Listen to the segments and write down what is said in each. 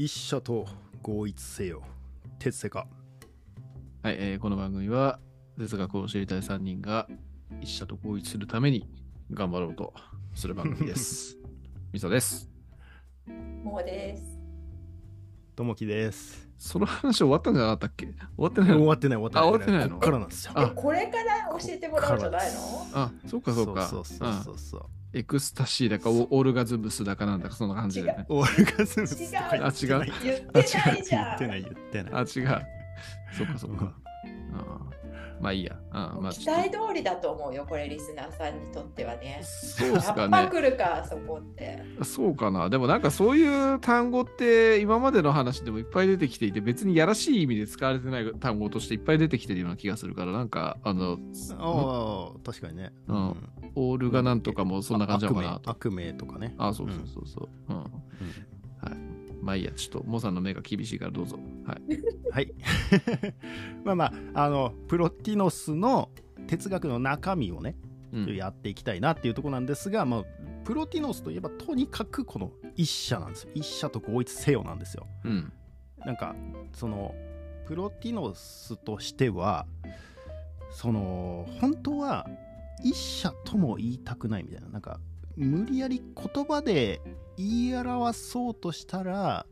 一社と合一せよ。鉄セか。はい、えーこの番組は哲学を知りたい3人が一社と合一するために頑張ろうとする番組です。みそです。もうです。ともきです。その話終わったんじゃなかったっけ？終わってないの？終わってない終わってない。あ終わってないの？こっからなんですよ。あえこれから教えてもらうんじゃないの？あ、そうかそうか。そうそうそうそう。うんエクスタシーだかオオルガズムスだかなんだかそんな感じでね。オールガズムスとか違う言ってないあ違う言ってないじゃん。言ってない言ってない。あ、違う。そうかそうか。あまあいいや。あまあ期待通りだと思うよ、これリスナーさんにとってはねと。そうっすかやっぱね。来るか、そこって。そうかな。でもなんかそういう単語って今までの話でもいっぱい出てきていて別にやらしい意味で使われてない単語としていっぱい出てきてるような気がするからなんかあのああ、確かにね。うんオールがなんとかもそんな感じなのかなと。悪名悪名とかね。あそうそうそうそう。うん。うんまあいいや、ちょっとモさんの目が厳しいからどうぞ。はい。はい。まあまあ、あの、プロティノスの哲学の中身をね、うん。やっていきたいなっていうところなんですが、まあ、プロティノスといえばとにかくこの一社なんですよ。一社と合一せよなんですよ。うん。なんか、その、プロティノスとしては、その、本当は一社とも言いたくないみたいな、なんか、無理やり言葉で言い表そうとしたら、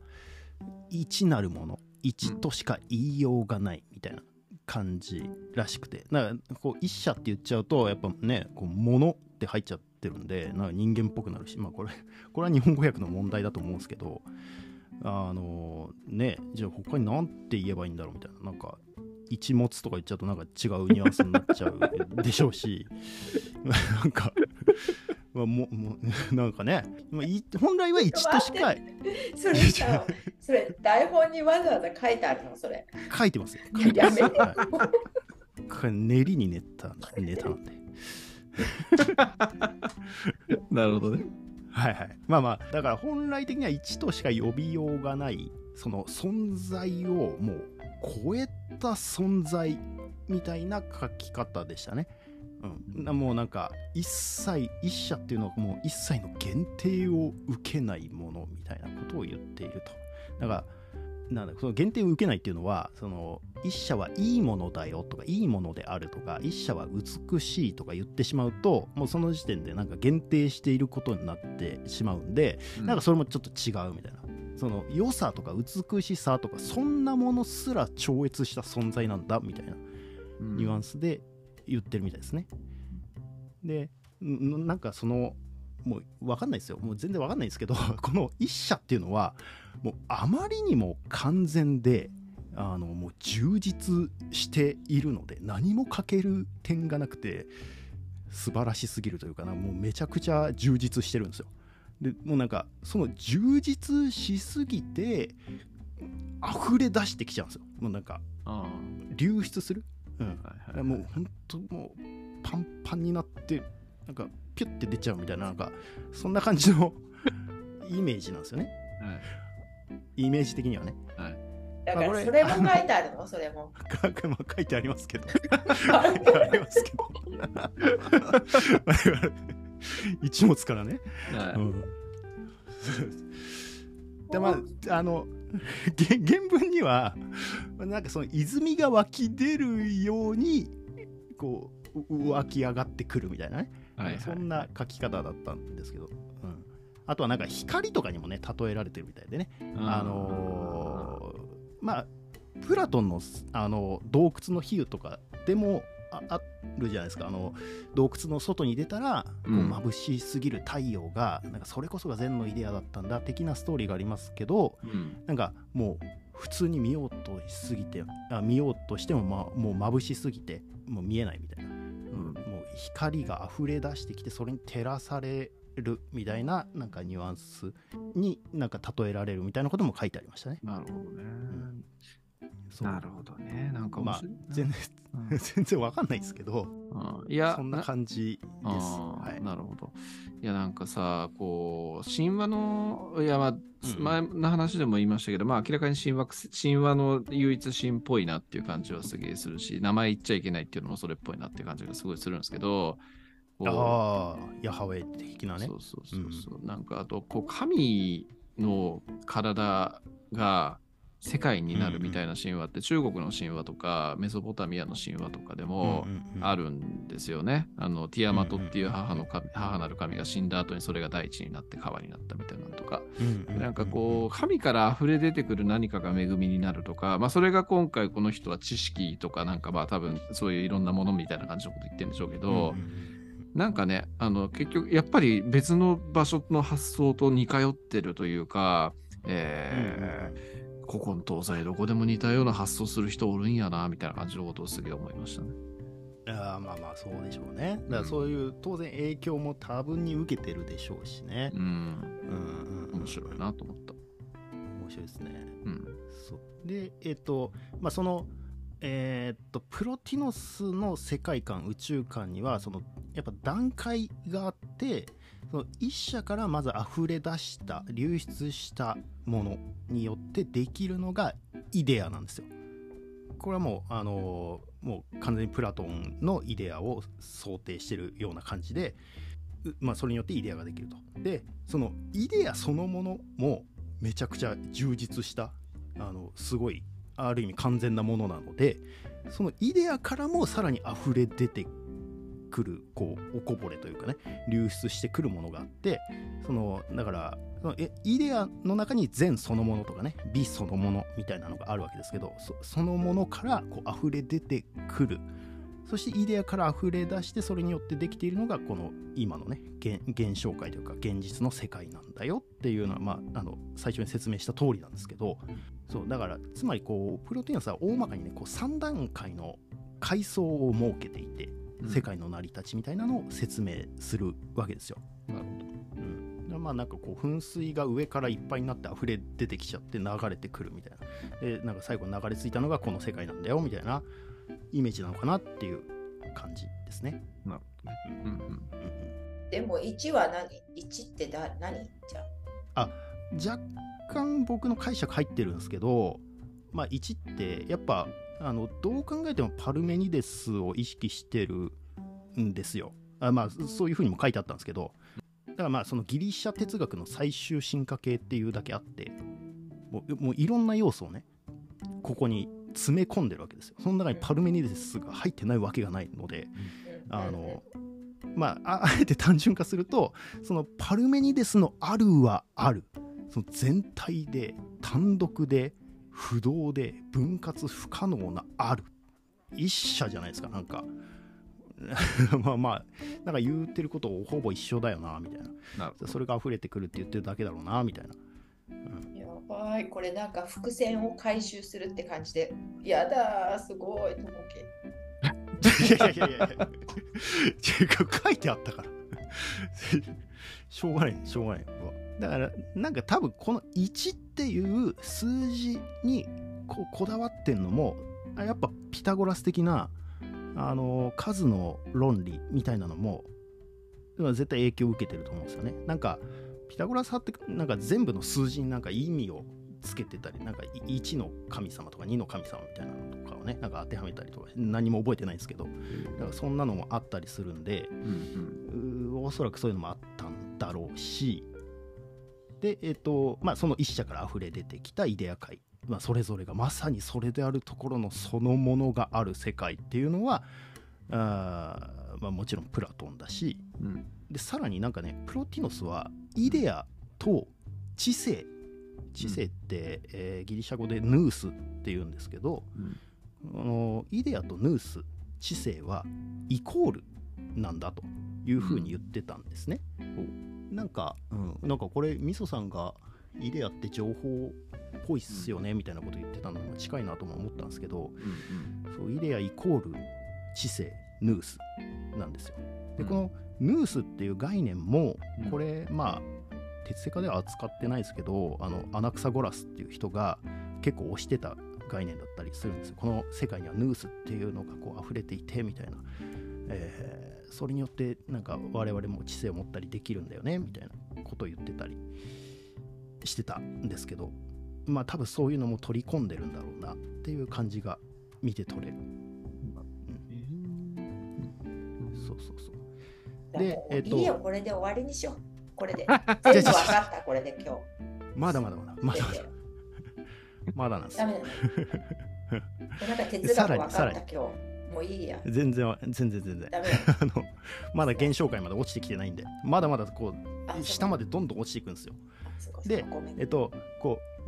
一なるもの、一としか言いようがないみたいな感じらしくて、だか、こう、一社って言っちゃうと、やっぱね、こう、物って入っちゃってるんで、なんか人間っぽくなるし、まあ、これ、これは日本語訳の問題だと思うんですけど、あのねじゃあ他に何て言えばいいんだろうみたいな。なんか一物とか言っちゃうとなんか違うニュアンスになっちゃうでしょうし。なんかまあもも なんかね。まあい本来は1としかそれさ、それ台本にわざわざ書いてあるの、それ。書いてますよ書いてます。これ練りに練ったネタなんで。なるほどね。はいはい。まあまあだから本来的には1としか呼びようがないその存在をもう超えた存在みたいな書き方でしたね。うん、なもうなんか一切一社っていうのはもう一切の限定を受けないものみたいなことを言っていると。だからなんだその限定を受けないっていうのはその一社はいいものだよとかいいものであるとか一社は美しいとか言ってしまうともうその時点でなんか限定していることになってしまうんで、なんかそれもちょっと違うみたいなその良さとか美しさとかそんなものすら超越した存在なんだみたいなニュアンスで言ってるみたいですね。でんなんかそのもう分かんないですよもう全然分かんないですけど この一社っていうのはもうあまりにも完全であのもう充実しているので何も欠ける点がなくて素晴らしすぎるというかなもうめちゃくちゃ充実してるんですよ。でもうなんかその充実しすぎて溢れ出してきちゃうんですよ。もうなんかあ流出する？うん、あはいはい。もう本当もうパンパンになってなんかピュッて出ちゃうみたいななんかそんな感じの イメージなんですよね。はい。イメージ的にはね。だあこれからそれも書いてあるの、それも。書いてありますけど。書いてありますけど。我々 一物からね、はい。うん、でまああのげ原文にはまあなんかその泉が湧き出るようにこうう湧き上がってくるみたいなね。はいはいそんな書き方だったんですけど、うん、あとはなんか光とかにもね例えられてるみたいでね。あのーまあプラトンのあの洞窟の比喩とかでもああるじゃないですか。あの洞窟の外に出たら、こううん。眩しすぎる太陽がなんかそれこそが禅のイデアだったんだ的なストーリーがありますけどうん。なんかもう普通に見ようとしすぎてあ見ようとしても、ま、もう眩しすぎてもう見えないみたいな、うん。もう光が溢れ出してきてそれに照らされるみたいななんかニュアンスになんか例えられるみたいなことも書いてありましたね。なるほどね。そうなるほどね。なんか面まあ全然 全然わかんないですけど。うん。いや、そんな感じです。はい、なるほど。いや、なんかさ、こう、神話の、いや、まあ、うん前の話でも言いましたけど、まあ、明らかに神話、神話の唯一神っぽいなっていう感じはすげえするし、名前言っちゃいけないっていうのもそれっぽいなっていう感じがすごいするんですけど、ああヤハウェ的なね。そうそうそうそう、なんかあとこう神の体が世界になるみたいな神話って中国の神話とかメソポタミアの神話とかでもあるんですよね。あのティアマトっていう母の神母なる神が死んだ後にそれが大地になって川になったみたいなのとか、なんかこう神から溢れ出てくる何かが恵みになるとか、まあそれが今回この人は知識とかなんかまあ多分そういういろんなものみたいな感じのこと言ってるんでしょうけど、なんかねあの結局やっぱり別の場所の発想と似通ってるというか、えー古今東西どこでも似たような発想する人おるんやなみたいな感じのことをすげえ思いましたね。あまあまあそうでしょうね。だからそういう当然影響も多分に受けてるでしょうしね。うん。うん、面白いなと思った。面白いですね。うん。そうで、えっ、ー、と、まあその、えっ、ー、と、プロティノスの世界観、宇宙観には、その、やっぱ段階があって、その一社からまず溢れ出した流出したものによってできるのがイデアなんですよ。これはもうあのもう完全にプラトンのイデアを想定してるような感じで、まあ、それによってイデアができると。でそのイデアそのものもめちゃくちゃ充実したあのすごいある意味完全なものなのでそのイデアからもさらに溢れ出てくるこうおこぼれというかね流出してくるものがあってそのだからそのイデアの中に善そのものとかね美そのものみたいなのがあるわけですけどそのものからこう溢れ出てくる。そしてイデアから溢れ出してそれによってできているのがこの今のね現象界というか現実の世界なんだよっていうのは、まあ、あの最初に説明した通りなんですけどそうだからつまりこうプロテインはさ大まかにねこう3段階の階層を設けていて世界の成り立ちみたいなのを説明するわけですよ。なるほど。うん、まあなんかこう噴水が上からいっぱいになって溢れ出てきちゃって流れてくるみたいな。でなんか最後流れ着いたのがこの世界なんだよみたいなイメージなのかなっていう感じですね。なるほどね。うんうんうんでも1は何 ?1 ってだ何じゃ？あ若干僕の解釈入ってるんですけど、まあ、1ってやっぱあのどう考えてもパルメニデスを意識してるんですよ。あまあそういうふうにも書いてあったんですけど。だからまあそのギリシャ哲学の最終進化系っていうだけあってもうもういろんな要素をねここに詰め込んでるわけですよ。その中にパルメニデスが入ってないわけがないのであのまあ あえて単純化するとそのパルメニデスのあるはある。その全体で単独で不動で分割不可能なある。一社じゃないですかなんか。まあまあなんか言ってることほぼ一緒だよなみたいな。それが溢れてくるって言ってるだけだろうなみたいな、うん、やばいこれなんか伏線を回収するって感じで。やだすごいと思うけいやいやいやいや書いてあったからしょうがないしょうがないだからなんか多分この1っていう数字にここだわってんのもやっぱピタゴラス的なあの数の論理みたいなのも絶対影響を受けてると思うんですよね。なんかピタゴラス派ってなんか全部の数字になんか意味をつけてたりなんか1の神様とか2の神様みたいなのとかをねなんか当てはめたりとか何も覚えてないんですけどだからそんなのもあったりするんで、うんうん、おそらくそういうのもあったんだろうしで、えっ、ー、と、まあ、その一社から溢れ出てきたイデア界、まあ、それぞれがまさにそれであるところのそのものがある世界っていうのは、あまあ、もちろんプラトンだし、うん、でさらになんかねプロティノスはイデアと知性。知性って、うん、えー、ギリシャ語でヌースっていうんですけど、うん、あのイデアとヌース知性はイコールなんだというふうに言ってたんですね。うんなんか、うん、なんかこれ、みそさんがイデアって情報っぽいっすよね、みたいなこと言ってたのに近いなとも思ったんですけど、うんうん、そうイデアイコール知性、ヌースなんですよ。で、このヌースっていう概念も、これ、まあ、鉄製化では扱ってないですけど、あの、アナクサゴラスっていう人が結構推してた概念だったりするんですよ。この世界にはヌースっていうのがこう溢れていて、みたいな。えーそれによってなんか我々も知性を持ったりできるんだよねみたいなことを言ってたりしてたんですけどまあ多分そういうのも取り込んでるんだろうなっていう感じが見て取れる、うん、そうそうそう。でえっ、ー、といいよこれで終わりにしよう。これで。全部分かったこれで今日。まだまだまだまだまだまだなんですダだね。なんか哲学分かった今日。もういいや。全然は全然全然。あのまだ現象界まで落ちてきてないんで。まだまだこう下までどんどん落ちていくんですよ。でえっとこう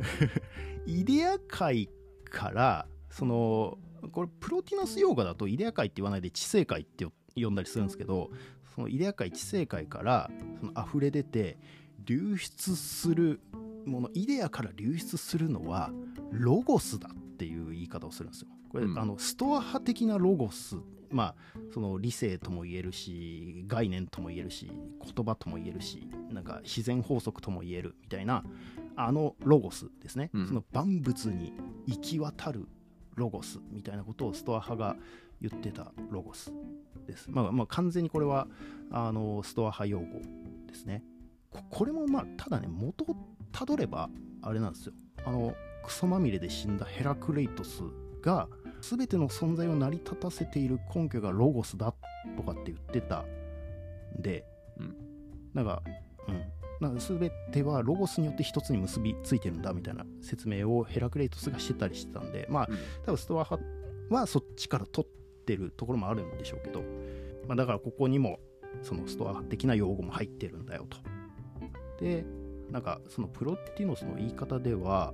イデア界からそのこれプロティノス用語だとイデア界って言わないで知性界って呼んだりするんですけどそのイデア界知性界からその溢れ出て流出するものイデアから流出するのはロゴスだっていう言い方をするんですよ。これ、うんあのストア派的なロゴスまあその理性とも言えるし概念とも言えるし言葉とも言えるしなんか自然法則とも言えるみたいなあのロゴスですね、うんその万物に行き渡るロゴスみたいなことをストア派が言ってたロゴスです。まあ、まあ完全にこれはあのストア派用語ですね。ここれもまあただね元をたどればあれなんですよ。あのクソまみれで死んだヘラクレイトスが全ての存在を成り立たせている根拠がロゴスだとかって言ってたんで、うん。なんか、うん、なんか全てはロゴスによって一つに結びついてるんだみたいな説明をヘラクレイトスがしてたりしてたんで、まあ、うん。多分ストア派はそっちから取ってるところもあるんでしょうけど、まあ、だからここにもそのストア派的な用語も入ってるんだよと。で、なんかそのプロティノスの言い方では、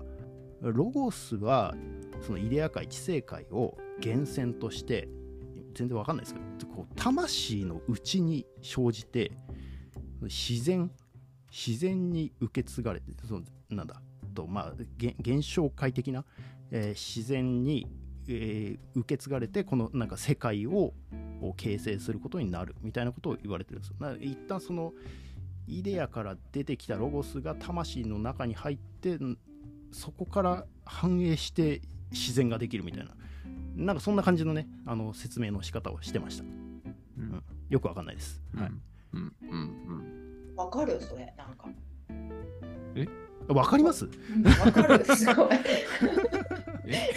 ロゴスはそのイデア界、知性界を源泉として、全然わかんないですけど、こう魂の内に生じて、自然、自然に受け継がれて、そのなんだ、とまあ、現象界的な、えー自然に、えー受け継がれてこのなんか世界を形成することになるみたいなことを言われてるんですよ。一旦そのイデアから出てきたロゴスが魂の中に入ってそこから反映して自然ができるみたいな。なんかそんな感じのねあの説明の仕方をしてました。うん。よくわかんないです。はい。うん。うん。うん。わかる？それ、なんか。わかります？うん。わかる、すごい。え？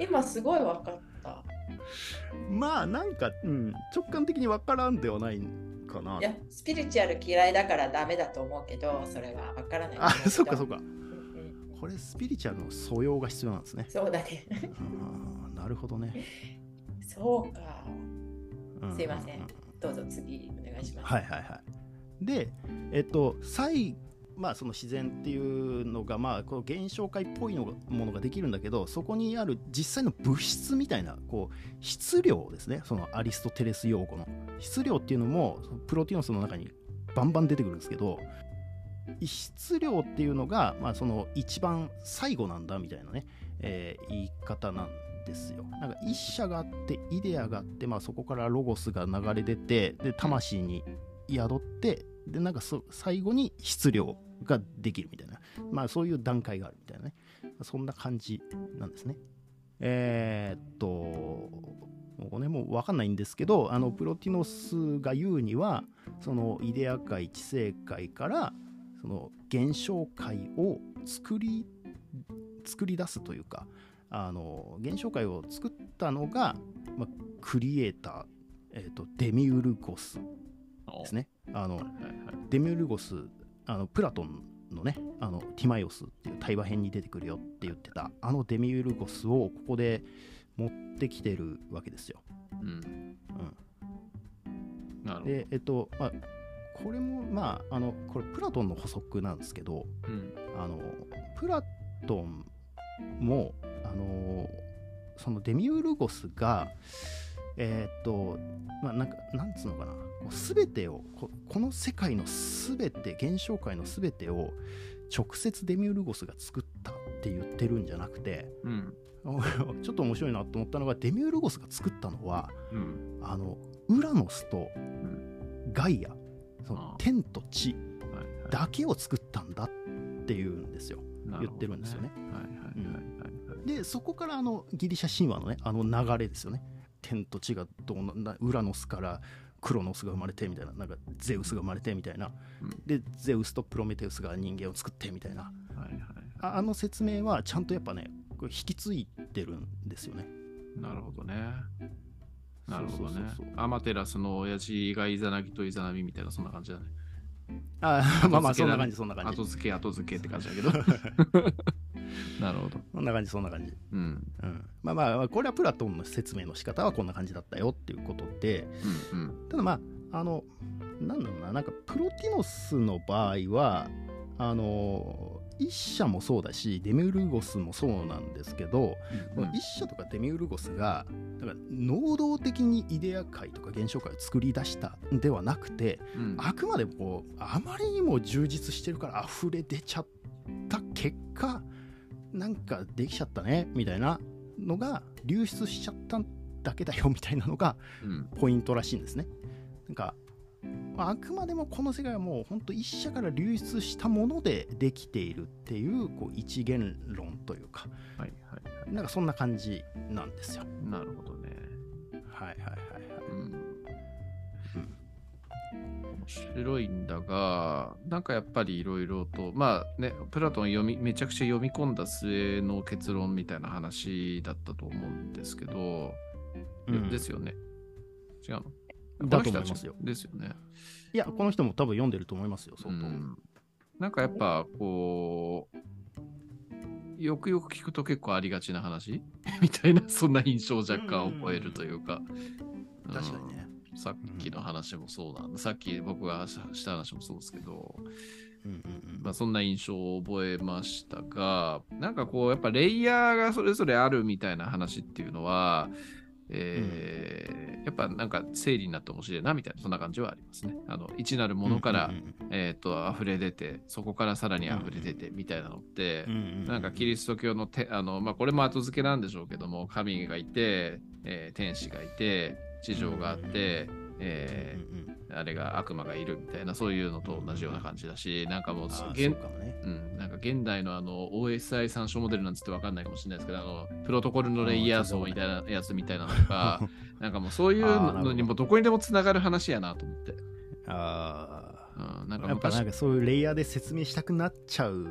今すごいわかった。まあなんか、うん、直感的にわからんではないかないや、スピリチュアル嫌いだからダメだと思うけど、それはわからないとあ。そっかそっかうんうんこれスピリチュアルの素養が必要なんですね。そうだね。なるほどね。そうか。うすいませんどうぞ次お願いします。はいはいはい。で、えっと、最まあその自然っていうのがまあこう現象界っぽいのものができるんだけどそこにある実際の物質みたいなこう質量ですね。そのアリストテレス用語の質量っていうのもプロティノスの中にバンバン出てくるんですけど質量っていうのがまあその一番最後なんだみたいなね、えー言い方なんですよ。なんか一者があってイデアがあって、まあ、そこからロゴスが流れ出てで魂に宿ってでなんか最後に質量。ができるみたいな。まあそういう段階があるみたいなね。そんな感じなんですね。えーっともうこれも分かんないんですけどあのプロティノスが言うにはそのイデア界知性界からその現象界を作り作り出すというかあの現象界を作ったのが、まあ、クリエイター、えー、とデミウルゴスですね。あのはいはいはい。デミウルゴスあのプラトンのねあのティマイオスっていう対話編に出てくるよって言ってたあのデミウルゴスをここで持ってきてるわけですよ。うんうん。でえっとまあこれもまああのこれプラトンの補足なんですけどうんあのプラトンもあのそのデミウルゴスがえーっとまあなんかなんつうのかな。こう全てをここの世界の全て現象界の全てを直接デミウルゴスが作ったって言ってるんじゃなくてうん。ちょっと面白いなと思ったのがデミウルゴスが作ったのはうん。あのウラノスとガイアその天と地だけを作ったんだっていうんですよ。言ってるんですよね。でそこからあのギリシャ神話のねあの流れですよね天と地がどうななウラノスからクロノスが生まれてみたいななんかゼウスが生まれてみたいな、うん。でゼウスとプロメテウスが人間を作ってみたいな。はいはいああの説明はちゃんとやっぱねこれ引き継いでるんですよね。なるほどね。なるほどね。アマテラスの親父がイザナギとイザナミみたいなそんな感じだね。あまあまあそんな感じそんな感じ。後付け後付けって感じだけど なるほど。そんな感じそんな感じ。うん。うん、まあまあこれはプラトンの説明の仕方はこんな感じだったよっていうことで。うんうん。ただまああのなんだろうななんかプロティノスの場合はあの一社もそうだしデミウルゴスもそうなんですけど、この一社とかデミウルゴスがだから能動的にイデア界とか現象界を作り出したんではなくてうん。あくまでもこうあまりにも充実してるから溢れ出ちゃった結果なんかできちゃったねみたいなのが流出しちゃっただけだよみたいなのがうん。ポイントらしいんですね。なんかまああくまでもこの世界はもう本当一社から流出したものでできているっていうこう一元論というか。はいはいはなんかそんな感じなんですよ。いなるほどね。はいはい白いんだが、なんかやっぱりいろいろと、まあね、プラトン読み、めちゃくちゃ読み込んだ末の結論みたいな話だったと思うんですけど、うんですよね。違うの？だと思いますよですよね。いやこの人も多分読んでると思いますよ相当。うんなんかやっぱこう、よくよく聞くと結構ありがちな話？みたいな、そんな印象を若干覚えるというか。確かにね。うんさっきの話もそうなんだ。さっき僕がした話もそうですけど、うんうんうん。まあ、そんな印象を覚えましたが、なんかこう、やっぱレイヤーがそれぞれあるみたいな話っていうのは、えーやっぱなんか整理になって面白いなみたいな、そんな感じはありますね。あの、一なるものから、うんうんえっ、と、溢れ出て、そこからさらに溢れ出てみたいなのって、うんうん。なんかキリスト教のてあの、まあ、これも後付けなんでしょうけども、神がいて、えー天使がいて、地上があって、えーあれが悪魔がいるみたいな、そういうのと同じような感じだし、なんかもう現そうかもね。うん、なんか現代のあの OSI 参照モデルなんつってわかんないかもしれないですけど、あのプロトコルのレイヤー層みたいなやつみたいなのとか、なんかもうそういうのにもどこにでもつながる話やなと思って。あうん、なんあ。か昔やっぱなんかそういうレイヤーで説明したくなっちゃう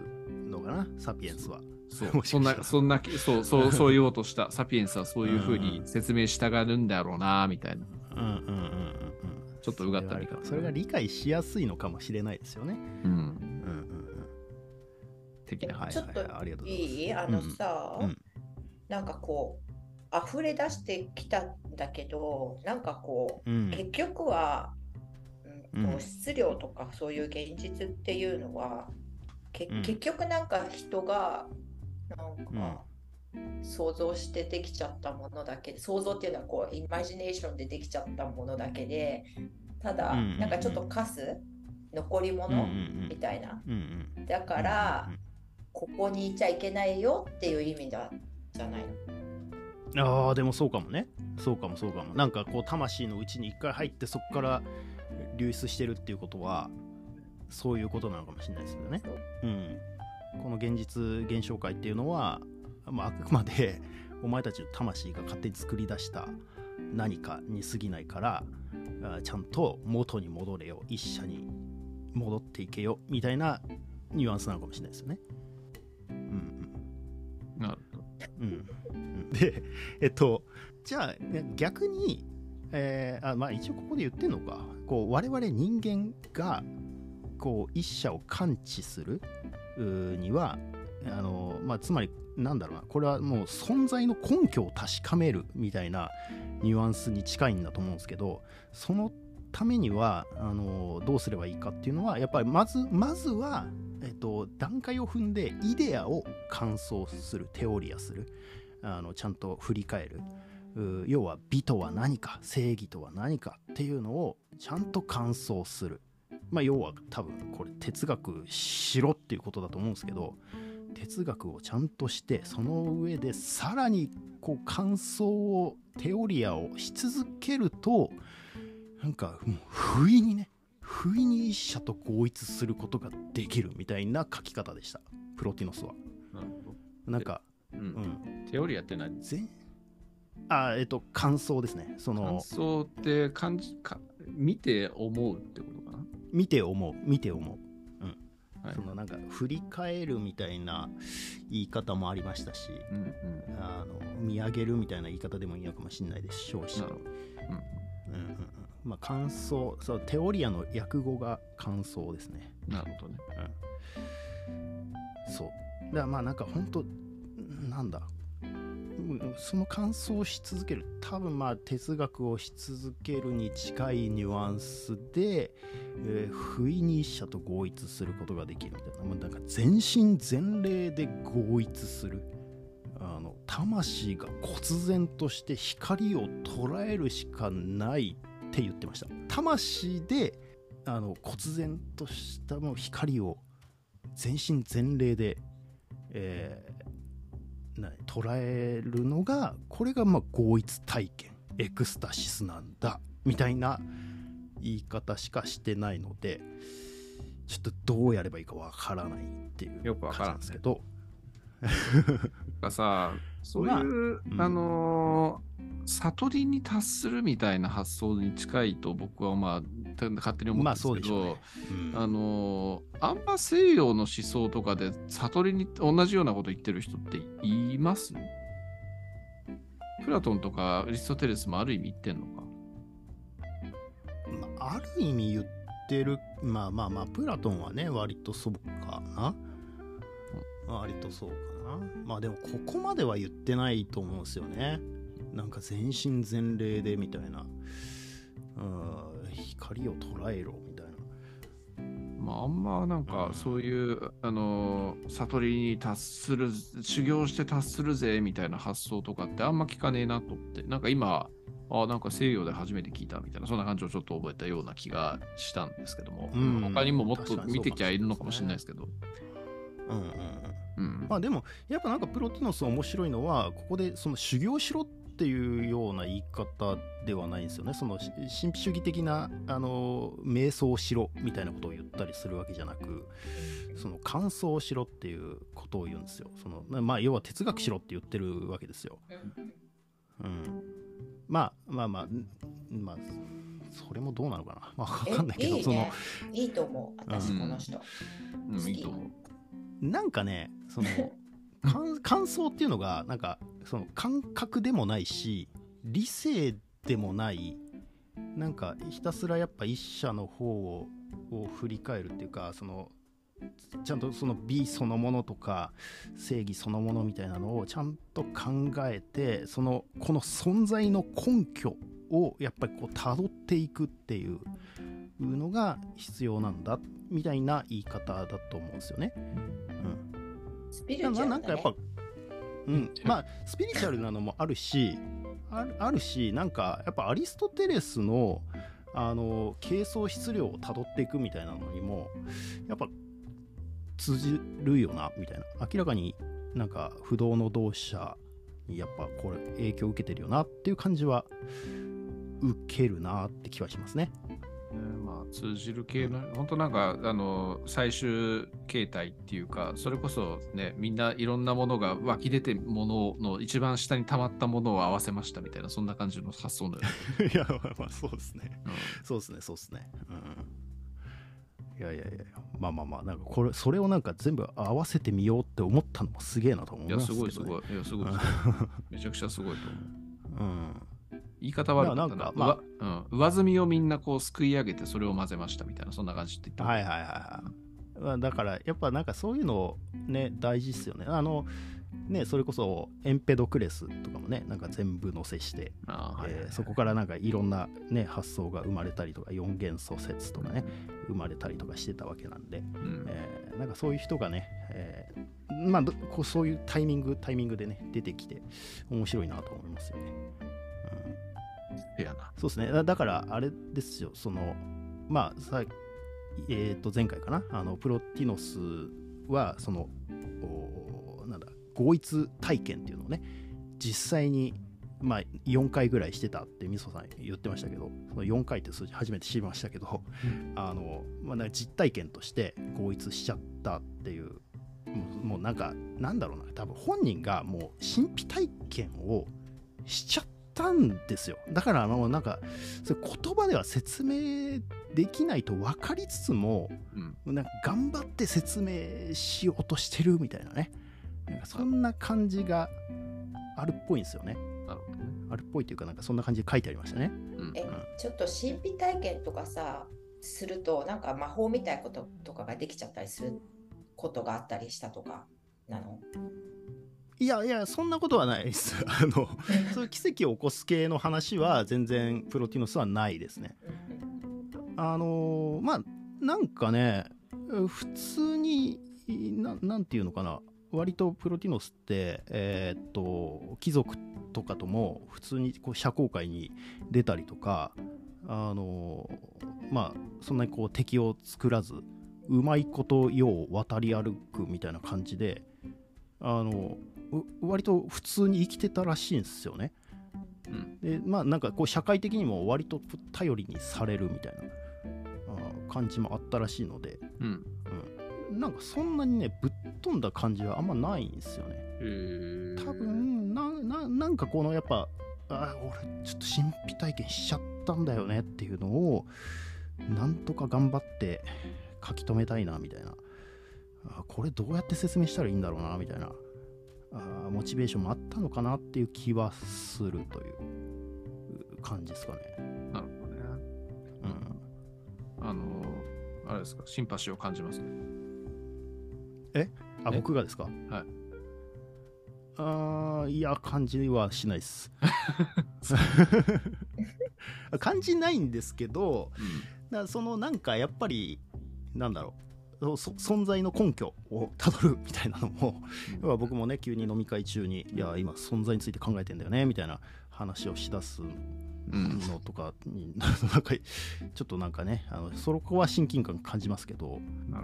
のかな、サピエンスは。そうそんな、そんな、そう、そう、そう言おうとした。サピエンスはそういうふうに説明したがるんだろうな、みたいな。うんうんうんうんうん。ちょっとうがった見方。それが理解しやすいのかもしれないですよね。うん、うんうん的な話。はいちょっとありがとうございますいい？あのさ、うんうんなんかこう溢れ出してきたんだけどなんかこう、うん。結局は、うん質量とかそういう現実っていうのは、けうん結局なんか人がなんか、想像してできちゃったものだけ想像っていうのはこうイマジネーションでできちゃったものだけでただ、うんうんうんなんかちょっとカス残りうんうん物みたいな、うんうん。だから、ここにいちゃいけないよっていう意味だじゃないの。ああでもそうかもね。そうかもそうかも。なんかこう魂のうちに一回入ってそこから流出してるっていうことはそういうことなのかもしれないですよね。うんこの現実現象界っていうのは、まあ、あくまで お前たちの魂が勝手に作り出した何かに過ぎないからあちゃんと元に戻れよ。一社に戻っていけよ。みたいなニュアンスなのかもしれないですよね。うんうん。なるほど。うん、でえっとじゃあね逆に、えーあまあ、一応ここで言ってんのか。こう我々人間がこう一者を感知するにはあの、まあ、つまりなんだろうなこれはもう存在の根拠を確かめるみたいなニュアンスに近いんだと思うんですけどそのためにはあのどうすればいいかっていうのはやっぱりまずまずは、えっと、段階を踏んでイデアを感想するテオリアするあのちゃんと振り返る。要は美とは何か正義とは何かっていうのをちゃんと感想する。まあ要は多分これ哲学しろっていうことだと思うんですけど哲学をちゃんとしてその上でさらにこう感想をテオリアをし続けるとなんかもう不意にね不意に一社と合一することができるみたいな書き方でした。プロティノスは。なるほど。なんかう。うん。ん。テオリアって何？全あえっと感想ですね。そ感の想って感じか見て思うってこと？見て思う。見て思う。はい。そのなんか振り返るみたいな言い方もありましたしうんうん。あの見上げるみたいな言い方でもいいのかもしれないでし。ょうし。うん。うんうんまあ感想そうテオリアの訳語が感想ですね。なるほどね。そう。だからまあなんか本当なんだ？うんその感想をし続ける多分まあ哲学をし続けるに近いニュアンスで、えー不意に一者と合一することができる。みたいなもうなんか全身全霊で合一する。あの魂が忽然として光を捉えるしかないって言ってました。魂であの忽然としたもう光を全身全霊で、えー捉えるのがこれがまあ合一体験エクスタシスなんだみたいな言い方しかしてないのでちょっとどうやればいいかわからないっていうよくわからん感じなんですけどがさ、そういう、まあうん。あのー悟りに達するみたいな発想に近いと僕はまあ、た勝手に思まあうんですけど、そうでしょうね、うん。あのーあんま西洋の思想とかで悟りに同じようなこと言ってる人っています？プラトンとかアリストテレスもある意味言ってんのか？まあ、ある意味言ってるまあまあまあプラトンはね割とそうかな割とそうかな。まあでもここまでは言ってないと思うんですよね。なんか全身全霊でみたいな。うん光を捉えろみたいな。まあ、あんまなんかそういう、あのー悟りに達する修行して達するぜみたいな発想とかってあんま聞かねえなと思って。なんか今あなんか西洋で初めて聞いたみたいな。そんな感じをちょっと覚えたような気がしたんですけども、うん。他にももっと見てきゃいるのかもしれないですけど、うんうんうんうんまあでもやっぱなんかプロティノス面白いのはここでその修行しろっていうような言い方ではないんですよねそのし神秘主義的なあの瞑想をしろみたいなことを言ったりするわけじゃなくその感想をしろっていうことを言うんですよそのまあ要は哲学しろって言ってるわけですよ、うん、まあまあまあんまあそれもどうなのかな まあ分かんないけどそのえいいね。いいと思う。私、うんこの人。うん、好きいいと思う。なんかねその 感感想っていうのがなんかその感覚でもないし理性でもないなんかひたすらやっぱ一社の方をを振り返るっていうかそのちゃんとその美そのものとか正義そのものみたいなのをちゃんと考えてそのこの存在の根拠をやっぱりこう辿っていくっていうのが必要なんだみたいな言い方だと思うんですよね。うんスピリチュアルだ、ね。ななんかやっぱ、うん、まあスピリチュアルなのもあるしあるあるしなんかやっぱアリストテレスのあの軽装質量をたどっていくみたいなのにもやっぱ通じるよなみたいな明らかになんか不動の同志社にやっぱこれ影響を受けてるよなっていう感じは受けるなって気はしますね。ねまあ、通じる系の、本当なんか、あの、最終形態っていうか、それこそね、みんないろんなものが湧き出てるものの一番下に溜まったものを合わせましたみたいな、そんな感じの発想だよね。いやまあまあそうですね。うんそうですね、そうですね。うん。いやいやいや、まあまあまあ、なんかこれ、それをなんか全部合わせてみようって思ったのもすげえなと思いいや、ますけど、ね。すごいすごい。いや、すごいうんすごい。めちゃくちゃすごいと思う。うん。言い方悪かったな。なんかまあ上うん、上積みをみんなこうすくい上げてそれを混ぜましたみたいな、そんな感じって言ってもはいはいはいはいまあ。だから、やっぱなんかそういうのね、大事っすよね。あの、ね、それこそエンペドクレスとかもね、なんか全部載せして、えーそこからなんかいろんな、ね、発想が生まれたりとか、四元素説とかね、生まれたりとかしてたわけなんで、うんえーなんかそういう人がね、えーまあどこうそういうタイミングタイミングでね出てきて面白いなと思いますよね。うん、せやな。そうですね。だだからあれですよ。そのまあさえー、と前回かな。あのプロティノスはそのおなんだ合一体験っていうのをね実際にまあ、4回ぐらいしてたってみそさん言ってましたけどその4回って数字初めて知りましたけど、あのまあ、実体験として合一しちゃったっていうもうもうなんかなんだろうな。多分本人がもう神秘体験をしちゃったんですよだからあのなんかそれ言葉では説明できないと分かりつつもうん。なんか頑張って説明しようとしてるみたいなねなんかそんな感じがあるっぽいんですよね。なるほどね。あるっぽいというかなんかそんな感じで書いてありましたね。えちょっと神秘体験とかさするとなんか魔法みたいなこととかができちゃったりすることがあったりしたとかなの？いやいやそんなことはないです。あのそういう奇跡を起こす系の話は全然プロティノスはないですね。あのまあなんかね普通になんていうのかな。割とプロティノスってえー、っと貴族とかとも普通にこう社交界に出たりとかあのまあそんなにこう敵を作らずうまいこと世を渡り歩くみたいな感じであの割と普通に生きてたらしいんですよね。うん、でまあなんかこう社会的にも割と頼りにされるみたいなあ感じもあったらしいので、うん、うん、なんかそんなにねぶっ飛んだ感じはあんまないんですよね。多分なななんかこのやっぱあ俺ちょっと神秘体験しちゃったんだよねっていうのをなんとか頑張って書き留めたいなみたいな。あこれどうやって説明したらいいんだろうなみたいなあモチベーションもあったのかなっていう気はするという感じですかね。なるほどね。うん。あの、あれですか、シンパシーを感じますね。え？あ、僕がですか？はい。ああ、いや、感じはしないです。感じないんですけど、うん、そのなんかやっぱり、なんだろう。存在の根拠をたどるみたいなのも、うん、僕もね急に飲み会中に「いや今存在について考えてんだよね」みたいな話をしだすのとかに、うん、なんかちょっとなんかねあのそこは親近感感じますけど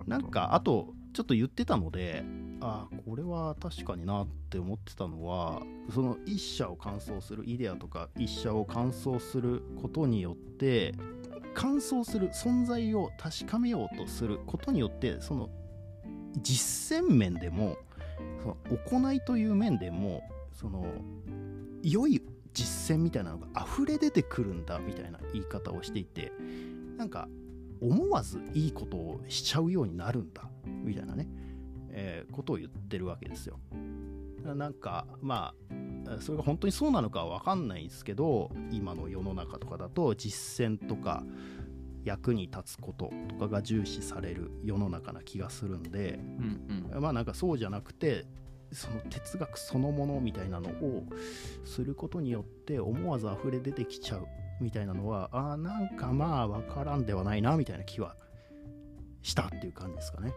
なんかあとちょっと言ってたのでああこれは確かになって思ってたのはその一社を完走するイデアとか一社を完走することによって乾燥する存在を確かめようとすることによってその実践面でもその行いという面でもその良い実践みたいなのが溢れ出てくるんだみたいな言い方をしていてなんか思わずいいことをしちゃうようになるんだみたいなね、えー、ことを言ってるわけですよ。なんかまあそれが本当にそうなのかは分かんないですけど今の世の中とかだと実践とか役に立つこととかが重視される世の中な気がするんで、うんうん、まあなんかそうじゃなくてその哲学そのものみたいなのをすることによって思わず溢れ出てきちゃうみたいなのはあなんかまあ分からんではないなみたいな気はしたっていう感じですかね。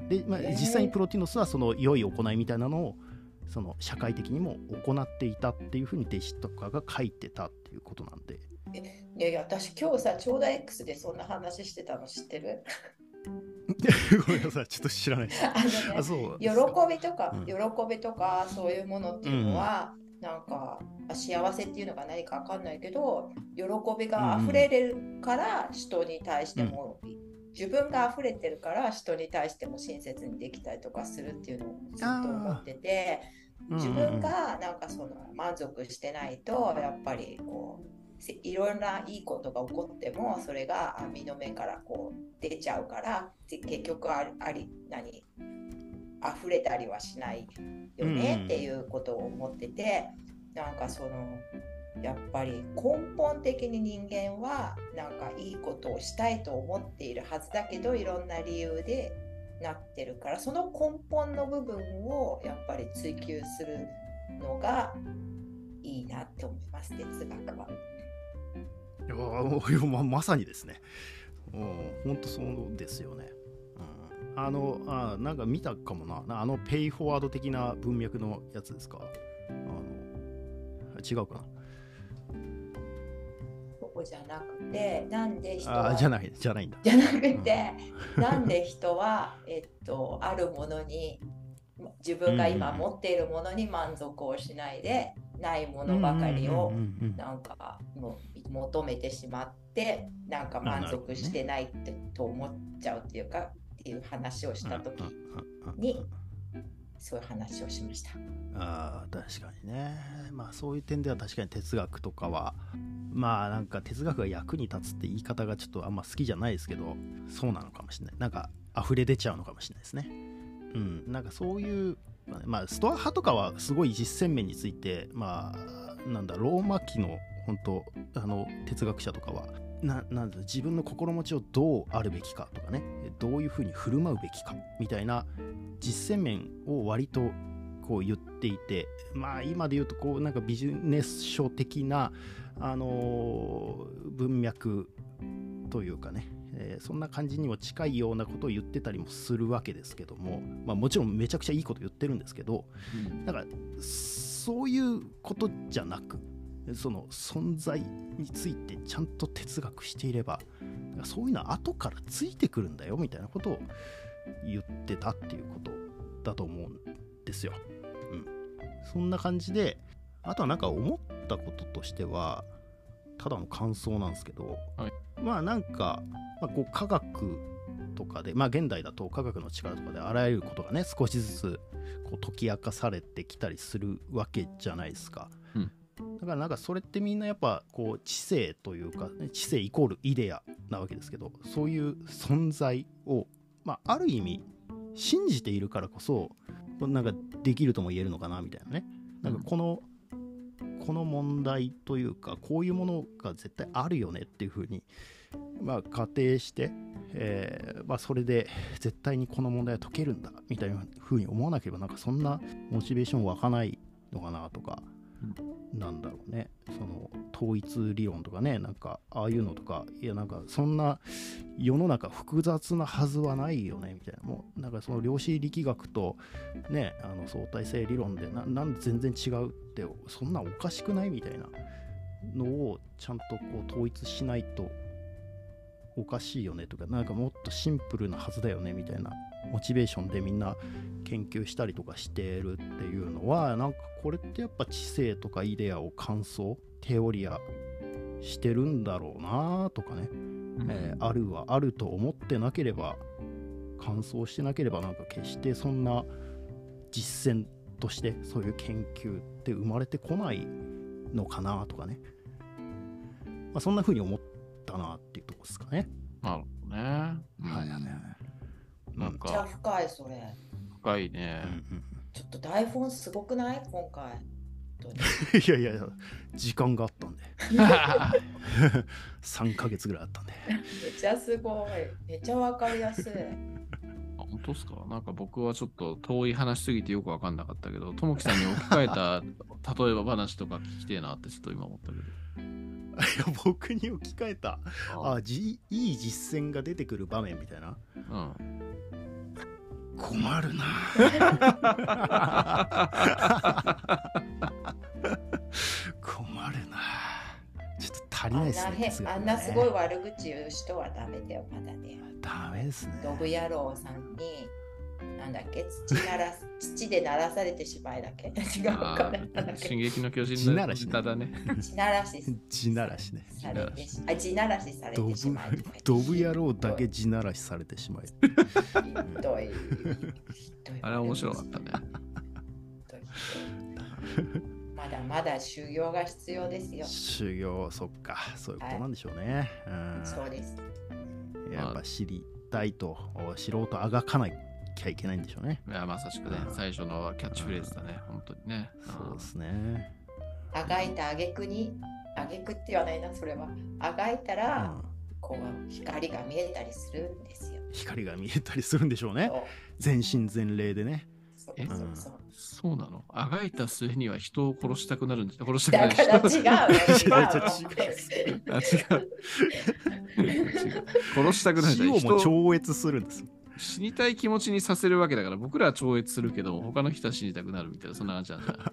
うん、で、まあ、実際にプロティノスはその良い行いみたいなのをその社会的にも行っていたっていうふうに弟子とかが書いてたっていうことなんで。いやいや私今日さちょうだ X でそんな話してたの知ってる？ごめんなさいちょっと知らない。あの、ね、そう。喜びとか、うん、喜びとかそういうものっていうのは、うん、なんか幸せっていうのが何か分かんないけど喜びが溢れるから人に対しても、うん、自分が溢れてるから人に対しても親切にできたりとかするっていうのをずっと思ってて自分がなんかその満足してないとやっぱりこういろんないいことが起こってもそれが網の目からこう出ちゃうから結局あり何溢れたりはしないよねっていうことを思ってて、うん、なんかそのやっぱり根本的に人間はなんかいいことをしたいと思っているはずだけどいろんな理由でなってるからその根本の部分をやっぱり追求するのがいいなって思います哲学は。いやままさにですね。本当そうですよね。うん、あのあなんか見たかもなあのペイフォワード的な文脈のやつですか？あの違うかなこじゃなくてなんで人はじゃないじゃないんだ。じゃなくて、うん、なんで人は、えっと、あるものに自分が今持っているものに満足をしないで、ないものばかりをなんかも求めてしまってなんか満足してないって、と思っちゃうっていうかっていう話をした時にそういう話をしました。あ確かにね。まあそういう点では確かに哲学とかはまあなんか哲学が役に立つって言い方がちょっとあんま好きじゃないですけどそうなのかもしれない。なんか溢れ出ちゃうのかもしれないですね。うん。なんかそういうまあ、ストア派とかはすごい実践面についてまあなんだローマ期の本当あの哲学者とかはななん自分の心持ちをどうあるべきかとかねどういうふうに振る舞うべきかみたいな実践面を割とこう言っていてまあ今で言うとこうなんかビジネス書的な、あのー文脈というかね、えーそんな感じにも近いようなことを言ってたりもするわけですけども、まあ、もちろんめちゃくちゃいいこと言ってるんですけどだからそういうことじゃなくその存在についてちゃんと哲学していればそういうのは後からついてくるんだよみたいなことを言ってたっていうことだと思うんですよ。うん、そんな感じであとはなんか思ったこととしてはただの感想なんですけど、はい。まあなんか、まあ、こう科学とかでまあ現代だと科学の力とかであらゆることがね少しずつこう解き明かされてきたりするわけじゃないですか。うん。だからなんかそれってみんなやっぱこう知性というか、ね、知性イコールイデアなわけですけどそういう存在を、まあ、ある意味信じているからこそなんかできるとも言えるのかなみたいなね。なんかこの、この問題というかこういうものが絶対あるよねっていうふうにまあ仮定して、えーまあ、それで絶対にこの問題は解けるんだみたいなふうに思わなければなんかそんなモチベーション湧かないのかなとか、なんだろうね。その統一理論とかねなんかああいうのとか。いやなんかそんな世の中複雑なはずはないよねみたいな。もうなんかその量子力学とねあの相対性理論でななんで全然違うってそんなおかしくない？みたいな。のをちゃんとこう統一しないとおかしいよねとか。なんかもっとシンプルなはずだよねみたいな。モチベーションでみんな研究したりとかしてるっていうのはなんかこれってやっぱ知性とかイデアを感想テオリアしてるんだろうなとかね、えーあるはあると思ってなければ感想してなければなんか決してそんな実践としてそういう研究って生まれてこないのかなとかね、まあ、そんな風に思ったなっていうとこですかね。なるほどね。うん。はいはいはいなんめっちゃか深いそれ。深いね。ちょっと台本すごくない？今回。いやいやいや時間があったんで 3ヶ月ぐらいあったんでめっちゃすごい。めっちゃわかりやすい。あ本当ですか？なんか僕はちょっと遠い話すぎてよくわかんなかったけど、ともきさんに置き換えた 例えば話とか聞きてえなってちょっと今思ったけど。いや僕に置き換えたああじいい実践が出てくる場面みたいなうん。困るな。困るな。ちょっと足りあなんいですねね。あんなすごい悪口言う人はダメだよ、まだね。ダメですね。ドブ野郎さんに、なんだっけ、土なら 土で鳴らされてしまいだっけ？違うあかな？なんだっーけ進撃の巨人の地ならしね歌だね。地ならし。地ならしね。されてしあ地ならしされドブてしまいドブ野郎だけ地ならしされてしまいひどい。ひどい。あれは面白かったね。ひどい。まだまだ修行が必要ですよ。修行そっか。そういうことなんでしょうね、そうです。うん、やっぱ知りたいと素人あがかなきゃいけないんでしょうねいや、まさしくねう、ん最初のキャッチフレーズだね、本当にね。そうですね、あがいたあげくに、あげくって言わないな、それは。あがいたうら、ん、こう光が見えたりするんですよ。光が見えたりするんでしょうね全身全霊でねそうえそうそう。そうなの？あがいた末には人を殺したくなるんです殺したくなだるから違うよ。違う違うよ。あ、違う。違う殺したくなるじ死をも超越するんです死にたい気持ちにさせるわけだから、僕らは超越するけど、他の人は死にたくなるみたいな、そんな感じなんだ。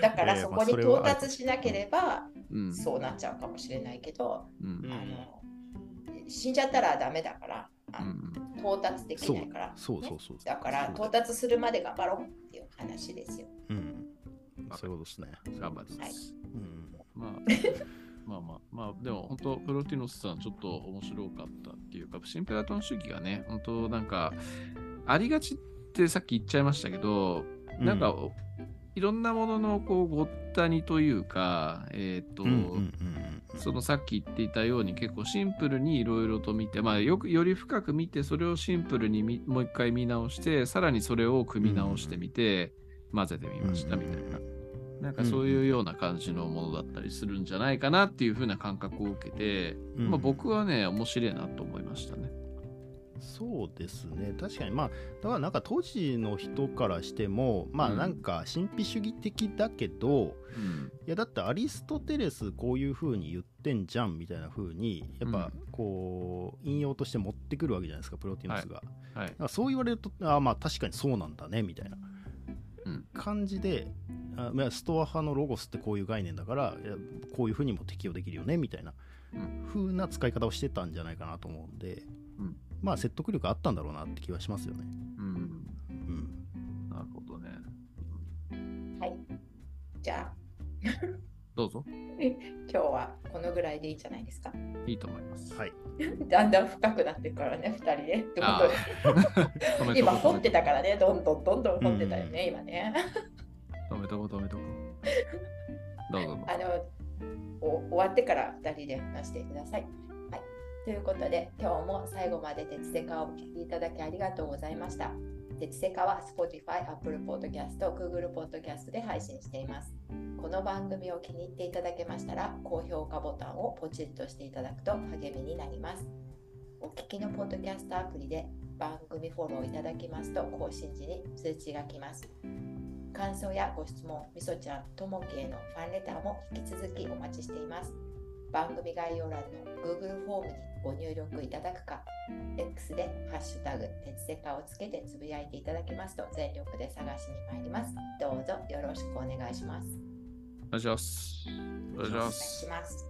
だからそこに到達しなければ、うん。そうなっちゃうかもしれないけど、うん。うんあの死んじゃったらダメだから、うん。到達できないから、そうそうそうだから到達するまで頑張ろうっていう話ですよ。うんそういうことですね、頑張ります。うん、まあ、まあまあ、まあ、でも本当、プロティノスさん、ちょっと面白かったっていうか、シンペラトン主義がね、本当なんか、ありがちってさっき言っちゃいましたけど、なんか、いろんなもののこうごったにというか、えっ、と、うんうんうんそのさっき言っていたように結構シンプルにいろいろと見て、まあ、よくより深く見てそれをシンプルにみもう一回見直してさらにそれを組み直してみて、混ぜてみましたみたいな。なんかそういうような感じのものだったりするんじゃないかなっていう風な感覚を受けて、うんまあ、僕はね面白いなと思いましたね。そうですね。確かに。まあだからなんか当時の人からしてもまあうん。なんか神秘主義的だけど、うん。いやだってアリストテレスこういう風に言ってんじゃんみたいな風にやっぱうん。こう引用として持ってくるわけじゃないですかプロティノスが、はい。だからそう言われるとあまあ確かにそうなんだねみたいな。うん感じで、あまあストア派のロゴスってこういう概念だからこういう風にも適用できるよねみたいなうん風な使い方をしてたんじゃないかなと思うんで、うんまあ説得力あったんだろうなって気はしますよね。うん、うんなるほどね。はい。じゃあ、どうぞ。今日はこのぐらいでいいんじゃないですか。いいと思います。はい、だんだん深くなってるからね、2人で。ってあことで 今掘ってた止からね、どんどんどんどん掘ってたよね、今ね。めとこ止めとこ。どうぞどうぞ。あのお終わってから2人で話してください。はい、ということで、今日も最後まで鉄セカをお聞きいただきありがとうございました。鉄セカは Spotify、Apple Podcast、Google Podcast で配信しています。この番組を気に入っていただけましたら、高評価ボタンをポチッとしていただくと励みになります。お聞きのポッドキャストアプリで番組フォローいただきますと更新時に通知が来ます。感想やご質問、みそちゃん、ともきへのファンレターも引き続きお待ちしています。番組概要欄の Google フォームにご入力いただくか、X でハッシュタグ、鉄セカをつけてつぶやいていただけますと全力で探しに参ります。どうぞよろしくお願いします。お願いします。お願いしまお願いすし。ます。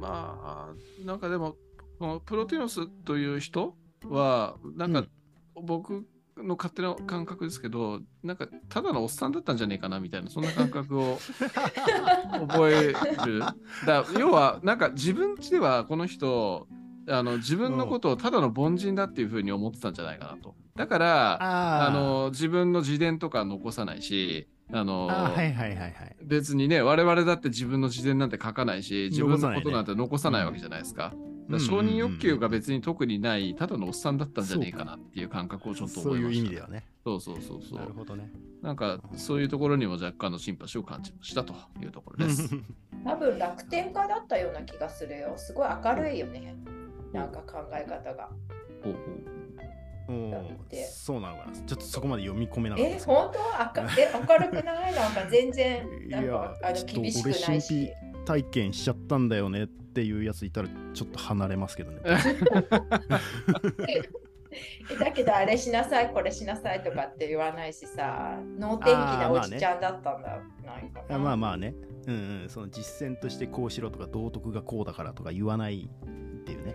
まあ、なんかでも、このプロティノスという人は、なんか僕の勝手な感覚ですけど、なんかただのおっさんだったんじゃねえかなみたいな、そんな感覚を 覚える。だ要は、なんか自分ちではこの人、あの自分のことをただの凡人だっていうふうに思ってたんじゃないかなと。だから、ああの自分の自伝とか残さないし、あのあーはいはいはいはい。別にね、我々だって自分の自伝なんて書かないし、自分のことなんて残さないわけじゃないですか。だから承認欲求が別に特にない、ただのおっさんだったんじゃねえかなっていう感覚をちょっとそういました、意味ではね。そうそうそうそなるう。ほどね。なんか、そういうところにも若干のシンパシーを感じましたというところです。多分楽天家だったような気がするよ。すごい明るいよね。なんか考え方が。ほうほおだっーてそうなのかな。ちょっとそこまで読み込めなかった。え。本当？あかえ明るくない？なんか全然なんいやかあの厳しくないし。体験しちゃったんだよねっていうやついたらちょっと離れますけどね。えだけどあれしなさいこれしなさいとかって言わないしさ能天気なおじちゃんだったんだ、なんかな。あまあまあね、うんうん、その実践としてこうしろとか道徳がこうだからとか言わないっていうね、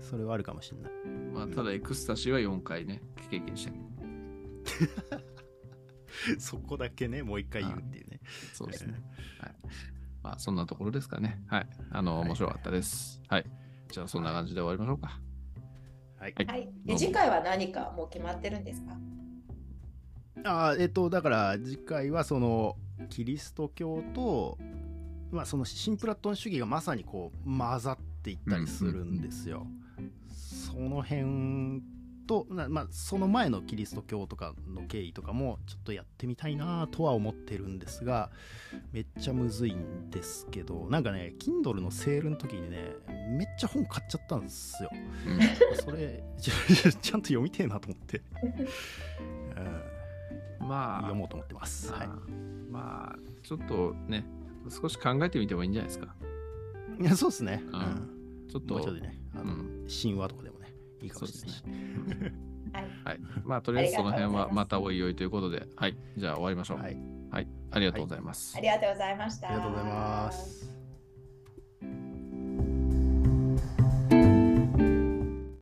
それはあるかもしれない。う。まあ、ただ、エクスタシーは4回ね、経験した。そこだけね、もう一回言うっていうね。そうですね。はい。まあ、そんなところですかね。はい。あの、面白かったです。はい。じゃあ、そんな感じで終わりましょうか。はい。はいで次回は何かもう決まってるんですか？あーえっと、だから次回はそのキリスト教と、まあ、その新プラトン主義がまさにこう混ざっていったりするんですよ。その辺と、なまあ、その前のキリスト教とかの経緯とかもちょっとやってみたいなとは思ってるんですがめっちゃむずいんですけどなんかね Kindle のセールの時にねめっちゃ本買っちゃったんですよ。うんそれちゃちゃんと読みてえなと思って、うん、まあ、読もうと思ってます。はいまあ、ちょっとね、少し考えてみてもいいんじゃないですか。いやそうですね。ううんん。ちょっと、もうちょっとね、あの、うん神話とかでいいかそうもしですれないし。ね。はいはい。まあ、とりあえずその辺はまたおいおいということで、はい。じゃあ終わりましょう。はい。はい。ありがとうございます。ありがとうございました。ありがとうございます。